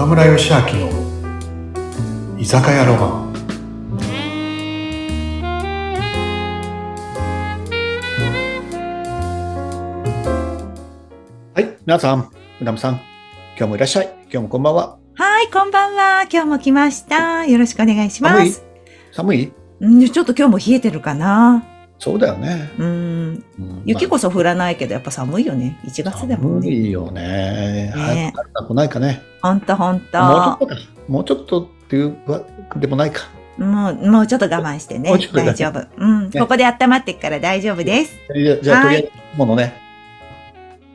岡村義明の居酒屋ロマンはい皆さんうなむさん今日もいらっしゃい今日もこんばんははい、こんばんは。今日も来ました。よろしくお願いします。寒い？うんちょっと今日も冷えてるかな。そうだよね、うん、うん。雪こそ降らないけど、やっぱ寒いよね。1月でもね。寒いよね。ね。早くな来ないかね。ほんとほんと。もうちょっとか。もうちょっとっていうわでもないか。もう、もうちょっと我慢してね。大丈夫。うん、ね。ここで温まってっから大丈夫です。じゃあじゃあとはい。りあえずものね。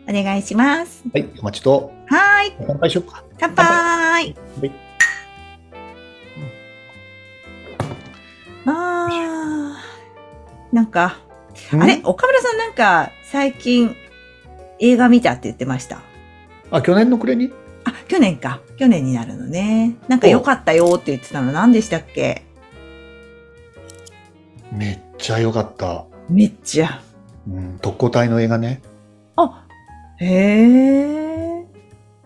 お願いします。はいお待ちと。はーい、乾杯しようか。乾杯。はいなんか、うん？あれ？岡村さんなんか、最近、映画見たって言ってました。あ去年の暮れに？あ、去年か。去年になるのね。なんか良かったよって言ってたの何でしたっけ？めっちゃ良かった、めっちゃ。うん、特攻隊の映画ねあ、へえ。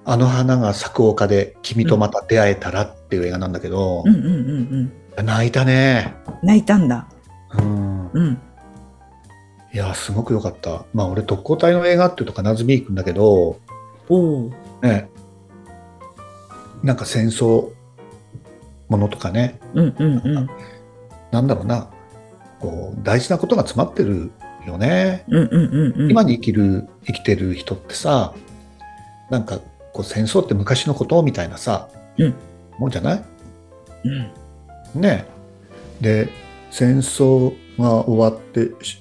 あの花が咲く丘で君とまた出会えたらっていう映画なんだけどうん、うんうんうん。泣いたね。泣いたんだ。うん。うん。いや、すごく良かった。まあ俺特攻隊の映画っていうと必ず見に行くんだけど、おお。ね、なんか戦争ものとかね、うんうんうん。なんだろうな、こう大事なことが詰まってるよね。うんうんうんうん。今に生きる、生きてる人ってさ、なんかこう戦争って昔のことみたいなさ、うんもんじゃない？うん。ねで戦争が終わってし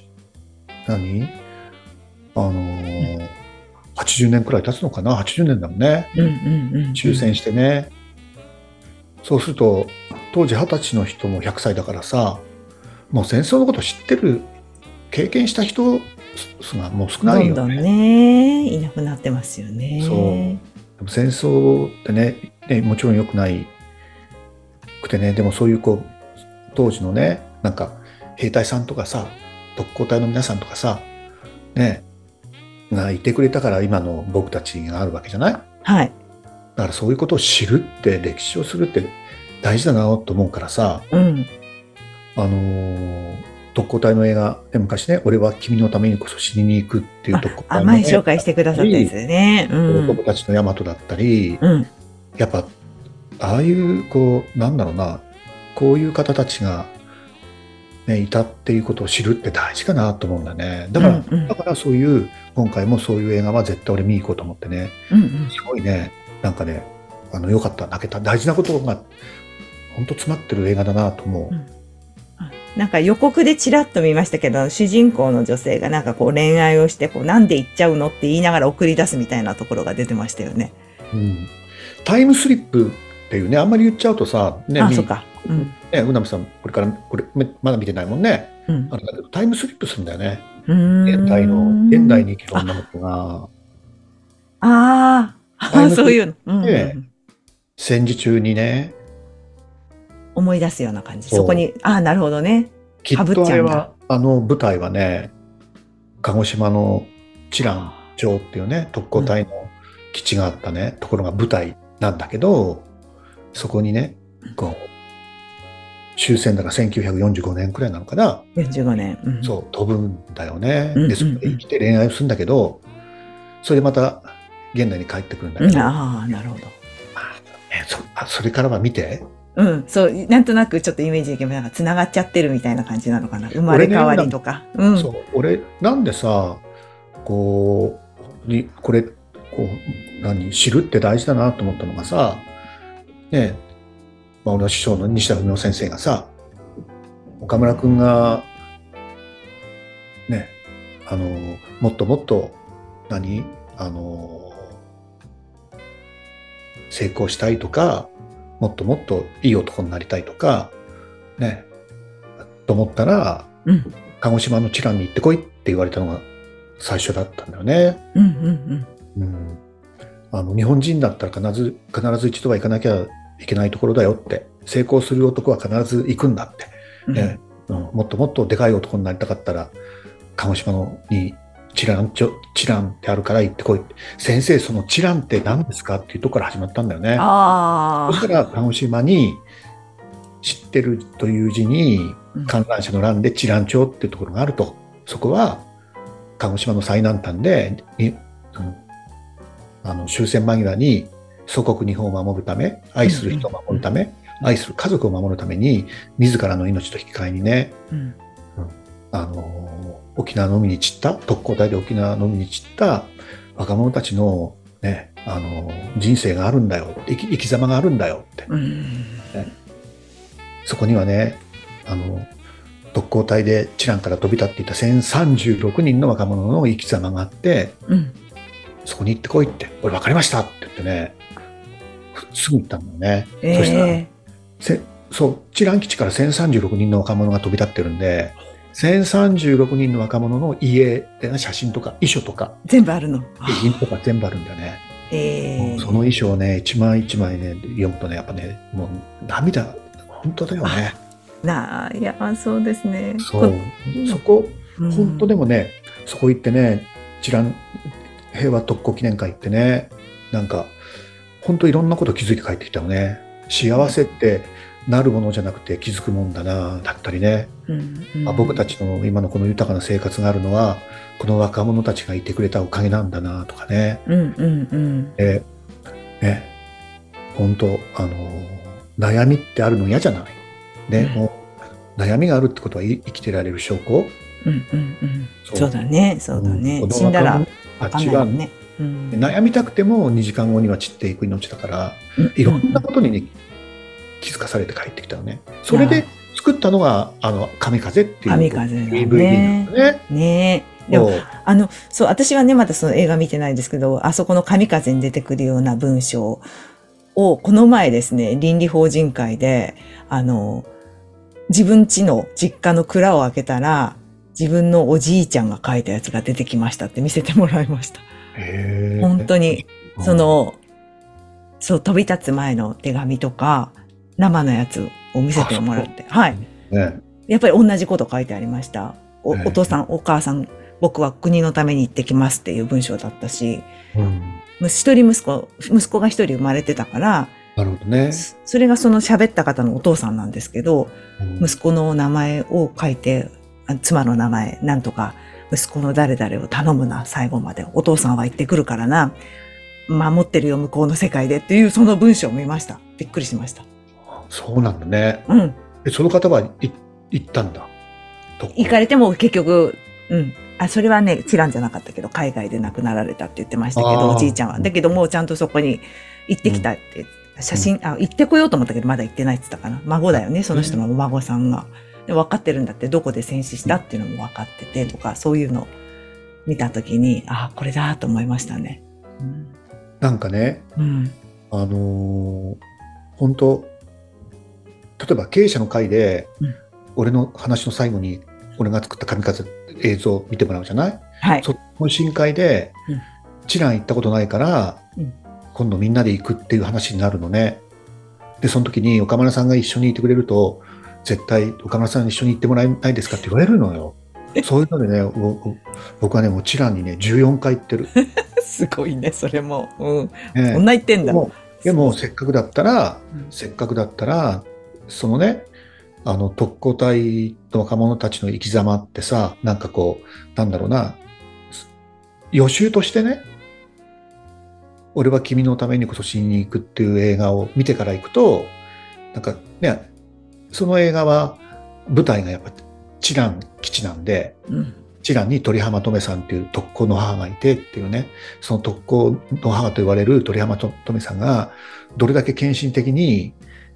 何？あのー80年くらい経つのかな？80年だもんね。うんうんうん。終戦してね、そうすると当時二十歳の人も100歳だからさもう戦争のこと知ってる経験した人がもう少ないよね。どんどんね、いなくなってますよね。そう。でも戦争ってねねもちろん良くないくてねでもそういうこう当時のねなんか兵隊さんとかさ特攻隊の皆さんとかさねがいてくれたから今の僕たちがあるわけじゃない？だはい。からそういうことを知るって歴史をするって大事だなと思うからさうん。あのー特攻隊の映画で昔ね「俺は君のためにこそ死にに行く」っていう特攻あ、隊の、前ね、紹介してくださったやつよね。うん。男たちの大和だったり、うん。やっぱああいうこうなんだろうなこういう方たちが、ね、いたっていうことを知るって大事かなと思うんだねだから、うんうんだからそういう今回もそういう映画は絶対俺見に行こうと思ってねうんうん。すごいねなんかねあのよかった泣けた大事なことが本当詰まってる映画だなと思う、うんなんか予告でチラッと見ましたけど、主人公の女性がなんかこう恋愛をして、こうなんで行っちゃうのって言いながら送り出すみたいなところが出てましたよね。うんタイムスリップっていうねあんまり言っちゃうとさねあ、みそっか。うん。ねうなみさんこれからこれめまだ見てないもんね。うん。あ。タイムスリップするんだよね。現代の現代に生きる女の子が。ああそういうの、うん戦時中にね。思い出すような感じ。そこに、ああ、なるほどね。きっとあれはあの舞台はね鹿児島の知覧町っていうね特攻隊の基地があったね、ところが舞台なんだけどそこにねこう終戦だから1945年くらいなのかな、45年。うん、そう飛ぶんだよね、でそこで生きて恋愛をするんだけどそれでまた現代に帰ってくるんだけうん。ど、ああ、なるほど。えそあそれからは見て？うん、そう、なんとなくちょっとイメージできるなんか繋がっちゃってるみたいな感じなのかな。生まれ変わりとか。うん。そう俺なんでさこうにこれこう何？知るって大事だなと思ったのがさねまあ、俺の師匠の西田文夫先生がさ岡村君がねあのもっともっと何あの成功したいとかもっともっといい男になりたいとかねと思ったらうん。鹿児島の知覧に行ってこいって言われたのが最初だったんだよね。うんうんうん、あの日本人だったら必ず必ず一度は行かなきゃいけないところだよって成功する男は必ず行くんだって、うん。ねうん、もっともっとでかい男になりたかったら鹿児島のにチランチョ、チランってあるから行ってこい。先生、そのチランって何ですかっていうところから始まったんだよね。あそしたら、鹿児島に、知ってるという字にうん、観覧車の欄でチラン町っていうところがあると。そこは、鹿児島の最南端で、あの終戦間際に祖国日本を守るため、愛する人を守るため、うん愛する家族を守るために、自らの命と引き換えにね、あ。うん。あの沖縄の海に散った特攻隊で沖縄の海に散った若者たちの,、ね、あの人生があるんだよ生き生き様があるんだよってうん。そこにはねあの特攻隊で知覧から飛び立っていた1036人の若者の生き様があってうん。そこに行ってこいって「俺分かりました」って言ってねすぐ行ったんだよね。そしたらえせそう、知覧基地から1036人の若者が飛び立ってるんで、1036人の若者の家でね写真とか遺書とかー、全部あるの？遺品とか全部あるんだよね。えー、その遺書をね、一枚一枚ね、読むとね、やっぱね、もう涙、本当だよね。なあ、いや、そうですね。そう。そこ、うん本当でもね、そこ行ってね、知覧平和特攻記念会行ってね、なんか、本当いろんなこと気づいて帰ってきたよね。幸せってなるものじゃなくて気づくもんだな、だったりね。うんうんあ僕たちの今のこの豊かな生活があるのは、この若者たちがいてくれたおかげなんだな、とかね。うんうんうん。で、ね、本当あの、悩みってあるの嫌じゃない。ね、うんもう、悩みがあるってことはい生きてられる証拠うんうんうん。そうだね、そうだね。うん死んだらあわかん違う、ないもんね。うん悩みたくても2時間後には散っていく命だから、いろんなことに、ね、気づかされて帰ってきたよね。それで作ったのが、あの、神風っていう DVD なんだね。ねえ。でも、あの、そう、私はね、まだその映画見てないんですけど、あそこの神風に出てくるような文章を、この前ですね、倫理法人会で、あの、自分家の実家の蔵を開けたら、自分のおじいちゃんが書いたやつが出てきましたって見せてもらいました。本当に、うんその、そう、飛び立つ前の手紙とか、生のやつを見せてもらって。はい。ねやっぱり同じこと書いてありました。おええお父さん、お母さん、僕は国のために行ってきますっていう文章だったし、うんむ一人息子、息子が一人生まれてたから、なるほどね。そそれがその喋った方のお父さんなんですけど、うん息子の名前を書いて、あ妻の名前、なんとか、息子の誰々を頼むな、最後まで。お父さんは行ってくるからな。守ってるよ、向こうの世界でっていうその文章を見ました。びっくりしました。そうなんだね。うん。えその方はい行ったんだ。行かれても結局、うん。あ、それはね、チランじゃなかったけど、海外で亡くなられたって言ってましたけど、おじいちゃんは。だけどもうちゃんとそこに行ってきたって、写真、あ、行ってこようと思ったけど、まだ行ってないって言ったかな。孫だよね、その人のお孫さんが。で分かってるんだって、どこで戦死したっていうのも分かっててとか、そういうのを見たときに、あ、これだと思いましたね。なんかね、うん。うん。あのー本当例えば経営者の会で、うん俺の話の最後に俺が作った神風映像を見てもらうじゃない？はい。その深海でうん、知覧行ったことないから、うん今度みんなで行くっていう話になるのね。で、その時に岡村さんが一緒にいてくれると、絶対岡村さんに一緒に行ってもらえないですかって言われるのよ。そういうのでね、僕はね、もう知覧にね、14回行ってる。すごいね、それも。うん。ねそんな言ってんだ。でも、でもせっかくだったら、うんせっかくだったら、そのね、あの、特攻隊の若者たちの生き様ってさ、なんかこう、なんだろうな、予習としてね、俺は君のためにこそ死にに行くっていう映画を見てから行くと、なんかね、その映画は舞台がやっぱ知覧基地なんで、うん。知覧に鳥浜留さんっていう特攻の母がいてっていうね、その特攻の母と言われる鳥浜留さんが、どれだけ献身的に、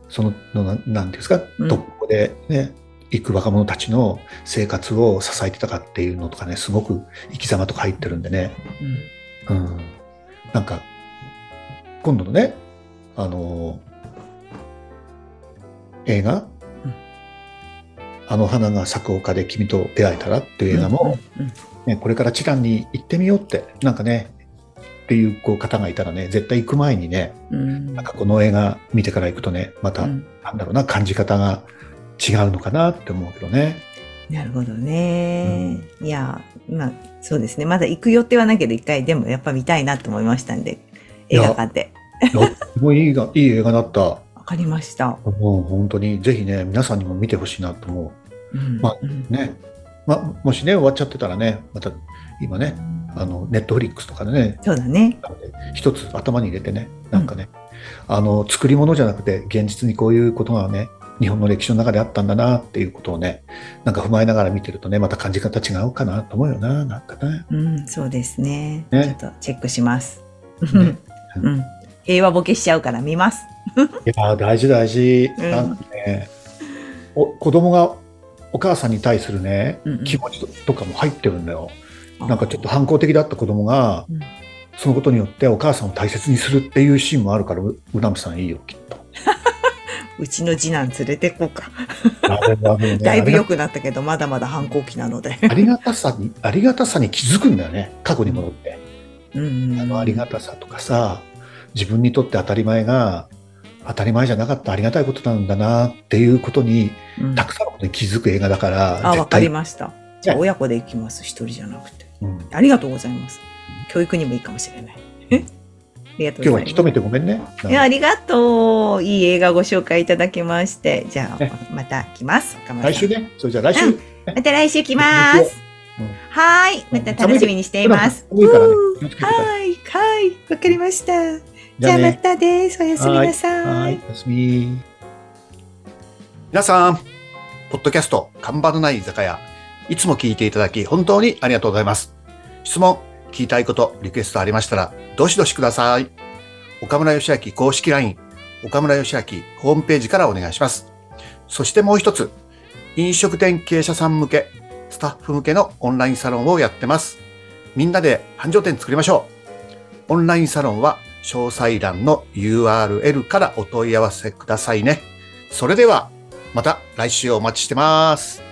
その、のななんていうんですか、うん特攻でね、行く若者たちの生活を支えてたかっていうのとかね、すごく生き様とか入ってるんでね、うん。うん。なんか、今度のね、あの映画、うんあの花が咲く丘で君と出会えたらっていう映画も、うん、うんね、これからチランに行ってみようって、なんかね、っていうこう方がいたらね、絶対行く前にね、うんなんかこの映画見てから行くとね、また、うんなんだろうな、感じ方が違うのかなって思うけどね。なるほどね。いや、まあ、そうですね。まだ行く予定はないけど、一回でもやっぱ見たいなと思いましたんで、映画館で。すごいいいがいい映画だった。わかりました。もう本当にぜひね、皆さんにも見てほしいなと思うんまあうんう。ね。まあ、もしね、終わっちゃってたらね、また今ね、あの、ネットフリックスとかでね、そうだね。一つ頭に入れてね、なんかね、あの、作り物じゃなくて、現実にこういうことがね、日本の歴史の中であったんだなっていうことをね、なんか踏まえながら見てるとね、また感じ方違うかなと思うよな、なんかね。うん、そうですね。ねちょっとチェックします。ね うん。平和ボケしちゃうから見ます。いやー大事大事。うんなんかね、お子供がお母さんに対するね、気持ちとかも入ってるんだよ。なんかちょっと反抗的だった子供が、うんそのことによってお母さんを大切にするっていうシーンもあるから、ううなむさんいいよ、きっと。うちの次男連れてこうか。ね だいぶ良くなったけど、まだまだ反抗期なので。ありがたさに、ありがたさに気づくんだよね。過去に戻って。うんうん。あのありがたさとかさ、自分にとって当たり前が、当たり前じゃなかったありがたいことなんだなっていうことに、うんたくさんのことに気づく映画だから、あ、わかりまました。じゃあ親子で行きます。一人じゃなくて。す。うんありがとうございます。教育にもいいかもしれない。え？ありがとうございます。今日は一目てごめんね。いや、ありがとう。いい映画ご紹介いただきまして。じゃあね、また来ます。来週ね。それじゃあ来週。うんまた来週来ます。うんはーい。また楽しみにしています。ねはい。はい。わかりました。じじゃあまたです。おやすみなさ。はいい。おやすみ。皆さん、ポッドキャスト、看板のない居酒屋、いつも聞いていただき、本当にありがとうございます。質問、聞きたいこと、リクエストありましたら、どしどしください。岡村義明公式 LINE、岡村義明ホームページからお願いします。そしてもう一つ、飲食店経営者さん向け、スタッフ向けのオンラインサロンをやってます。みんなで繁盛店作りましょう。オンラインサロンは詳細欄の URL からお問い合わせくださいね。それでは、また来週お待ちしてます。